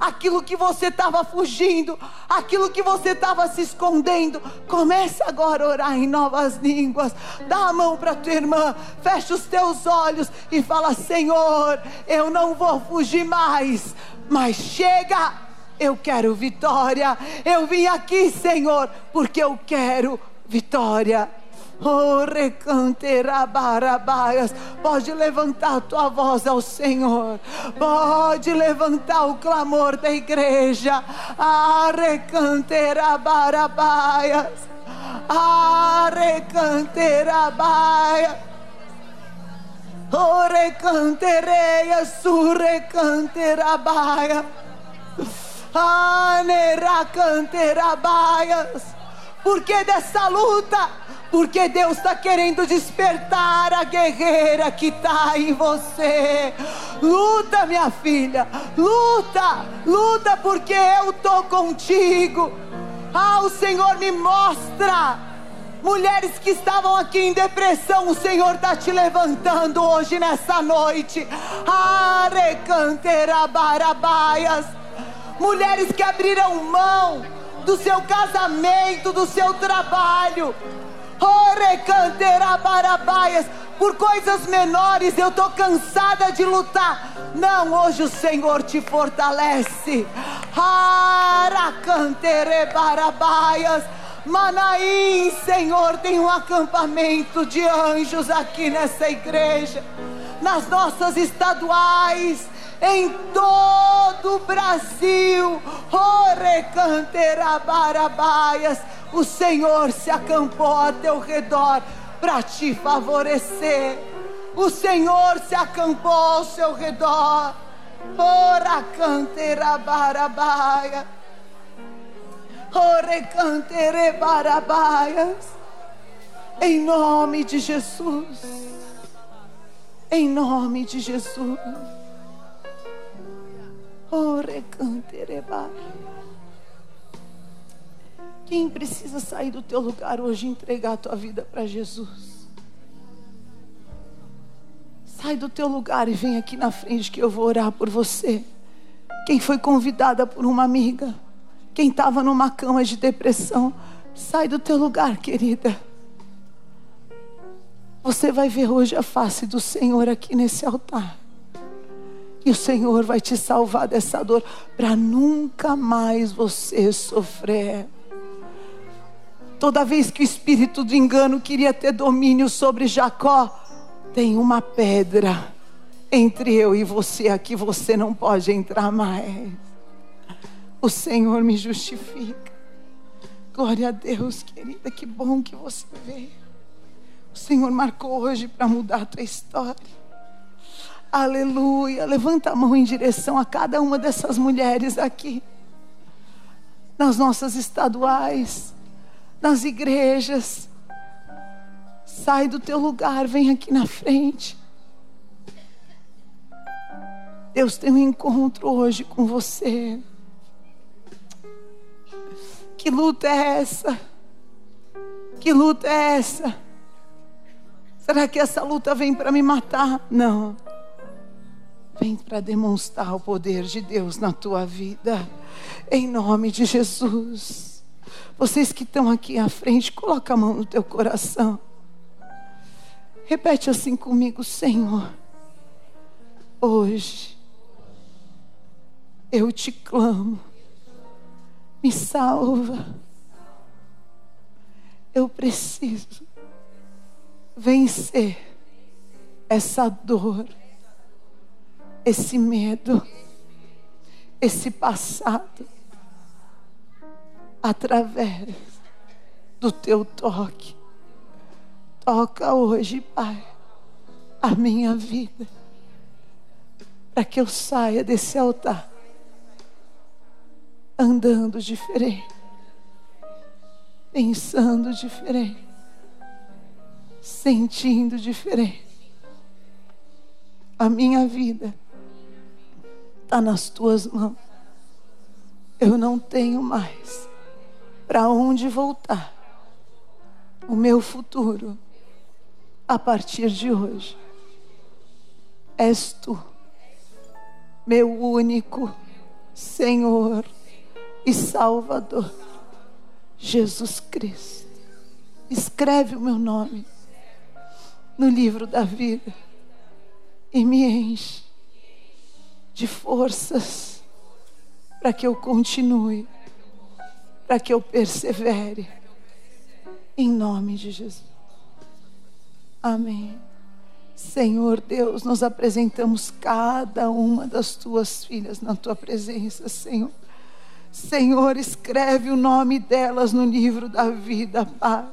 Speaker 4: aquilo que você estava fugindo, aquilo que você estava se escondendo. Comece agora a orar em novas línguas. Dá a mão para tua irmã, fecha os teus olhos e fala: Senhor, eu não vou fugir mais, mas chega. Eu quero vitória. Eu vim aqui, Senhor, porque eu quero vitória. Oh. Pode levantar a tua voz ao Senhor. Pode levantar o clamor da igreja. Ah, recanterabarabias. Ah, recanterabaias. Oh, surrecanterabaia. Ah, neracanterabaias. Por que dessa luta? Porque Deus está querendo despertar a guerreira que está em você. Luta, minha filha, luta, luta, porque eu estou contigo. Ah, o Senhor me mostra. Mulheres que estavam aqui em depressão, o Senhor está te levantando hoje nessa noite. Arecanterabaias. Mulheres que abriram mão do seu casamento, do seu trabalho. Por coisas menores eu estou cansada de lutar. Não, hoje o Senhor te fortalece. Aracanterebarabaias. Manaim, Senhor, tem um acampamento de anjos aqui nessa igreja, nas nossas estaduais, em todo o Brasil. Orecanterabaias. O Senhor se acampou a teu redor para te favorecer. O Senhor se acampou ao seu redor. Oracanterabarabaia. Orecanterebarabaias. Em nome de Jesus. Em nome de Jesus. Orecanterebarabaias. Quem precisa sair do teu lugar hoje e entregar a tua vida para Jesus? Sai do teu lugar e vem aqui na frente que eu vou orar por você. Quem foi convidada por uma amiga, quem estava numa cama de depressão, sai do teu lugar, querida. Você vai ver hoje a face do Senhor aqui nesse altar. E o Senhor vai te salvar dessa dor para nunca mais você sofrer. Toda vez que o espírito do engano queria ter domínio sobre Jacó, tem uma pedra entre eu e você aqui, você não pode entrar mais. O Senhor me justifica. Glória a Deus, querida, que bom que você veio. O Senhor marcou hoje para mudar a tua história. Aleluia. Levanta a mão em direção a cada uma dessas mulheres aqui. Nas nossas estaduais nas igrejas. Sai do teu lugar, vem aqui na frente. Deus tem um encontro hoje com você. Que luta é essa? Que luta é essa? Será que essa luta vem para me matar? Não. Vem para demonstrar o poder de Deus na tua vida. Em nome de Jesus. Vocês que estão aqui à frente, coloca a mão no teu coração. Repete assim comigo, Senhor. Hoje eu te clamo. Me salva. Eu preciso vencer essa dor, esse medo, esse passado através do teu toque. Toca hoje, Pai, a minha vida, para que eu saia desse altar andando diferente, pensando diferente, sentindo diferente. A minha vida está nas tuas mãos. Eu não tenho mais para onde voltar. O meu futuro, a partir de hoje, és tu, meu único Senhor e Salvador, Jesus Cristo. Escreve o meu nome no livro da vida e me enche de forças para que eu continue, para que eu persevere, em nome de Jesus. Amém. Senhor Deus, nós apresentamos cada uma das tuas filhas na tua presença, Senhor. Senhor, escreve o nome delas no livro da vida, Pai.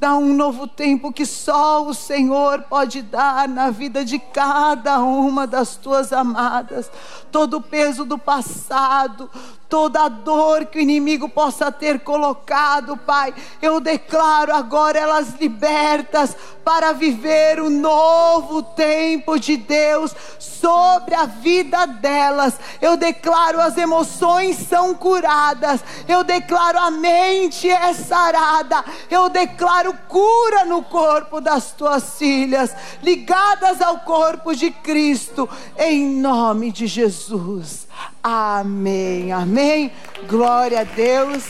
Speaker 4: Dá um novo tempo que só o Senhor pode dar na vida de cada uma das tuas amadas. Todo o peso do passado, toda dor que o inimigo possa ter colocado, Pai. Eu declaro agora elas libertas para viver o novo tempo de Deus sobre a vida delas. Eu declaro as emoções são curadas. Eu declaro a mente é sarada. Eu declaro cura no corpo das tuas filhas, ligadas ao corpo de Cristo, em nome de Jesus. Amém, amém. Glória a Deus.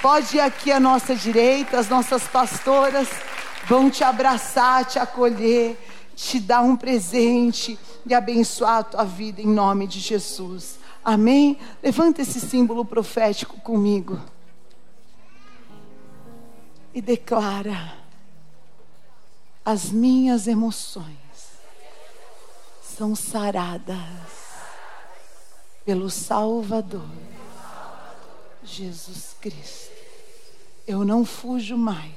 Speaker 4: Pode ir aqui à nossa direita, as nossas pastoras vão te abraçar, te acolher, te dar um presente e abençoar a tua vida em nome de Jesus. Amém? Levanta esse símbolo profético comigo. E declara: as minhas emoções são saradas pelo Salvador, Jesus Cristo. Eu não fujo mais,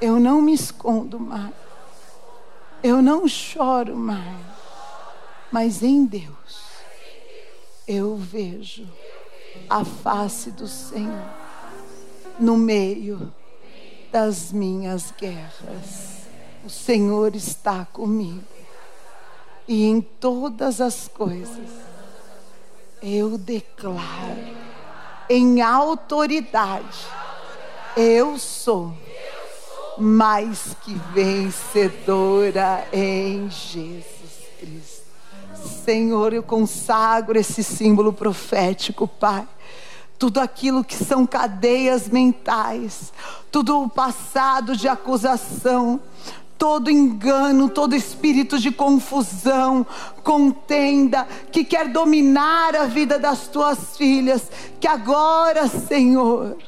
Speaker 4: eu não me escondo mais, eu não choro mais, mas em Deus eu vejo a face do Senhor no meio das minhas guerras. O Senhor está comigo e em todas as coisas eu declaro em autoridade: eu sou mais que vencedora em Jesus Cristo. Senhor, eu consagro esse símbolo profético, Pai tudo aquilo que são cadeias mentais, tudo o passado de acusação, todo engano, todo espírito de confusão, contenda, que quer dominar a vida das tuas filhas, que agora, Senhor,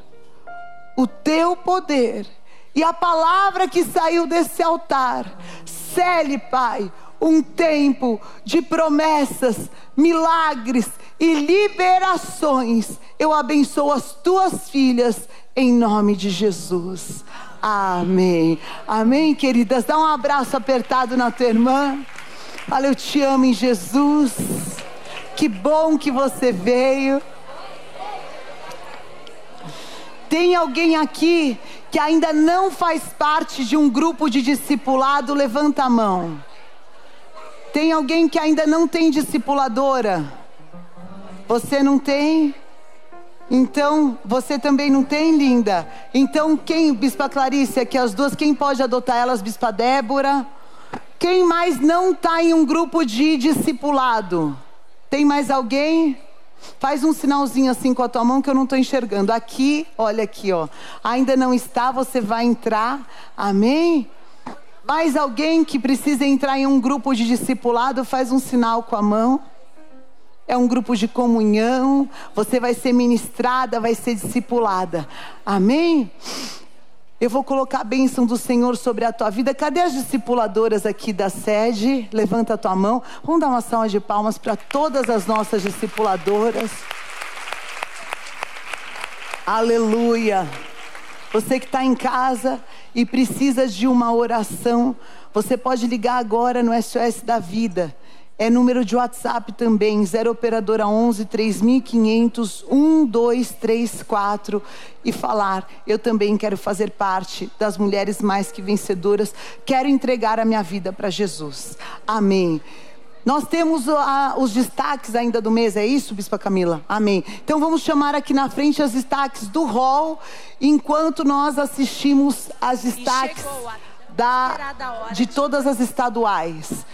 Speaker 4: o teu poder e a palavra que saiu desse altar, cele, Pai, um tempo de promessas, milagres e liberações. Eu abençoo as tuas filhas em nome de Jesus. Amém. Amém, queridas. Dá um abraço apertado na tua irmã. Fala, eu te amo em Jesus. Que bom que você veio. Tem alguém aqui que ainda não faz parte de um grupo de discipulado? Levanta a mão. Tem alguém que ainda não tem discipuladora? Você não tem? Então, você também não tem, linda? Então, quem, Bispa Clarice, aqui as duas, quem pode adotar elas, Bispa Débora? Quem mais não está em um grupo de discipulado? Tem mais alguém? Faz um sinalzinho assim com a tua mão que eu não estou enxergando. Aqui, olha aqui, ó. Ainda não está, você vai entrar. Amém? Mais alguém que precisa entrar em um grupo de discipulado, faz um sinal com a mão é um grupo de comunhão, você vai ser ministrada, vai ser discipulada. Amém? Eu vou colocar a bênção do Senhor sobre a tua vida. Cadê as discipuladoras aqui da sede? Levanta a tua mão. Vamos dar uma salva de palmas para todas as nossas discipuladoras. Aleluia. Você que está em casa e precisa de uma oração, você pode ligar agora no SOS da Vida. É número de WhatsApp também, 0 operadora 11 3500 1234 e falar: "Eu também quero fazer parte das mulheres mais que vencedoras, quero entregar a minha vida para Jesus". Amém. Nós temos uh, os destaques ainda do mês, é isso, Bispa Camila? Amém. Então vamos chamar aqui na frente os destaques do hall, enquanto nós assistimos as destaques da, de todas as estaduais.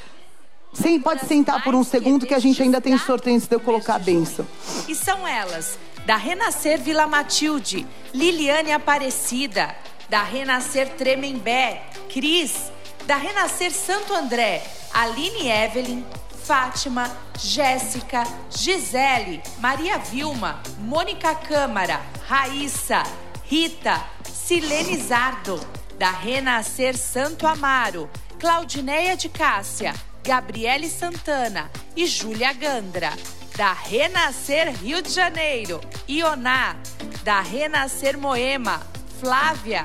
Speaker 4: Sim, pode sentar por um segundo que a gente ainda tem sorteio antes de eu colocar a benção.
Speaker 5: E são elas, da Renascer Vila Matilde, Liliane Aparecida, da Renascer Tremembé, Cris, da Renascer Santo André, Aline Evelyn, Fátima, Jéssica, Gisele, Maria Vilma, Mônica Câmara, Raíssa, Rita, Silene Zardo, da Renascer Santo Amaro, Claudineia de Cássia, Gabriele Santana e Júlia Gandra. Da Renascer Rio de Janeiro, Ioná. Da Renascer Moema, Flávia.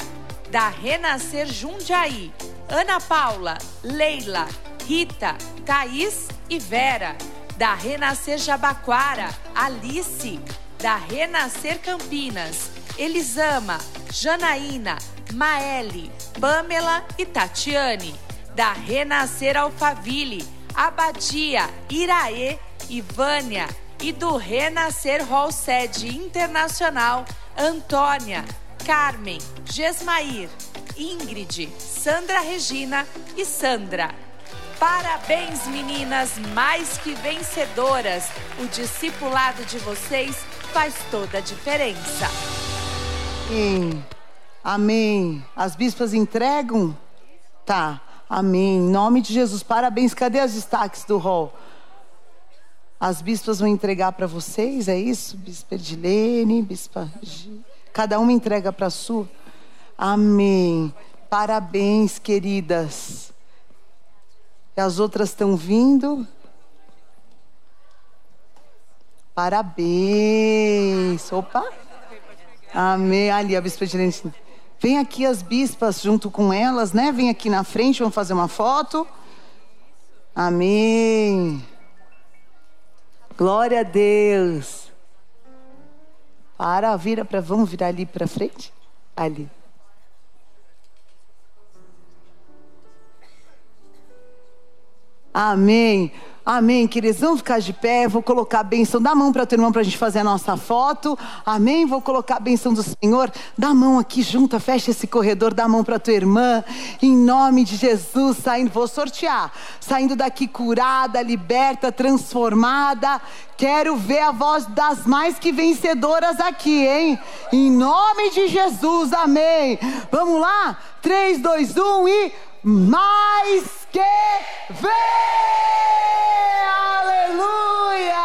Speaker 5: Da Renascer Jundiaí, Ana Paula, Leila, Rita, Thaís e Vera. Da Renascer Jabaquara, Alice. Da Renascer Campinas, Elisama, Janaína, Maele, Pamela e Tatiane. Da Renascer Alfaville, Abadia, Iraê e Vânia. E do Renascer Hall Sede Internacional, Antônia, Carmen, Gesmair, Ingrid, Sandra Regina e Sandra. Parabéns, meninas, mais que vencedoras. O discipulado de vocês faz toda a diferença.
Speaker 4: Amém. Amém. As bispas entregam? Tá. Amém. Em nome de Jesus. Parabéns. Cadê os destaques do hall? As bispas vão entregar para vocês, é isso? Bispa Edilene, bispa. Cada uma entrega para a sua. Amém. Parabéns, queridas. E as outras estão vindo. Parabéns. Opa. Amém. Ali, a bispa de Lente. Vem aqui as bispas junto com elas, né? Vem aqui na frente, vamos fazer uma foto. Amém. Glória a Deus. Para, vira para, vamos virar ali para frente? Ali. Amém. Amém, queridos. Vamos ficar de pé. Vou colocar a bênção. Dá a mão para o teu irmão para a gente fazer a nossa foto. Amém. Vou colocar a bênção do Senhor. Dá a mão aqui junto. Fecha esse corredor. Dá a mão para tua irmã. Em nome de Jesus. Saindo. Vou sortear. Saindo daqui curada, liberta, transformada. Quero ver a voz das mais que vencedoras aqui, hein? Em nome de Jesus. Amém. Vamos lá? 3, 2, 1 e mais que vê! Aleluia!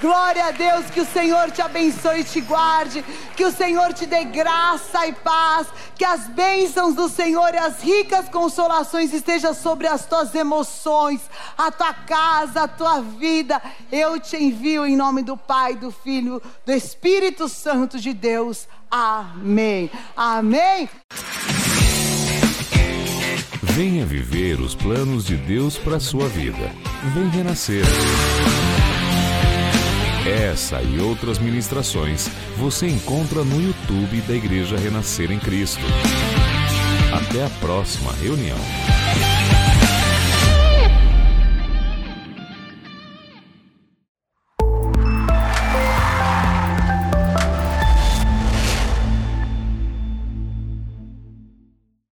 Speaker 4: Glória a Deus, que o Senhor te abençoe e te guarde, que o Senhor te dê graça e paz, que as bênçãos do Senhor e as ricas consolações estejam sobre as tuas emoções, a tua casa, a tua vida. Eu te envio em nome do Pai, do Filho, do Espírito Santo de Deus. Amém. Amém.
Speaker 1: Venha viver os planos de Deus para sua vida. Vem renascer. Essa e outras ministrações você encontra no YouTube da Igreja Renascer em Cristo. Até a próxima reunião.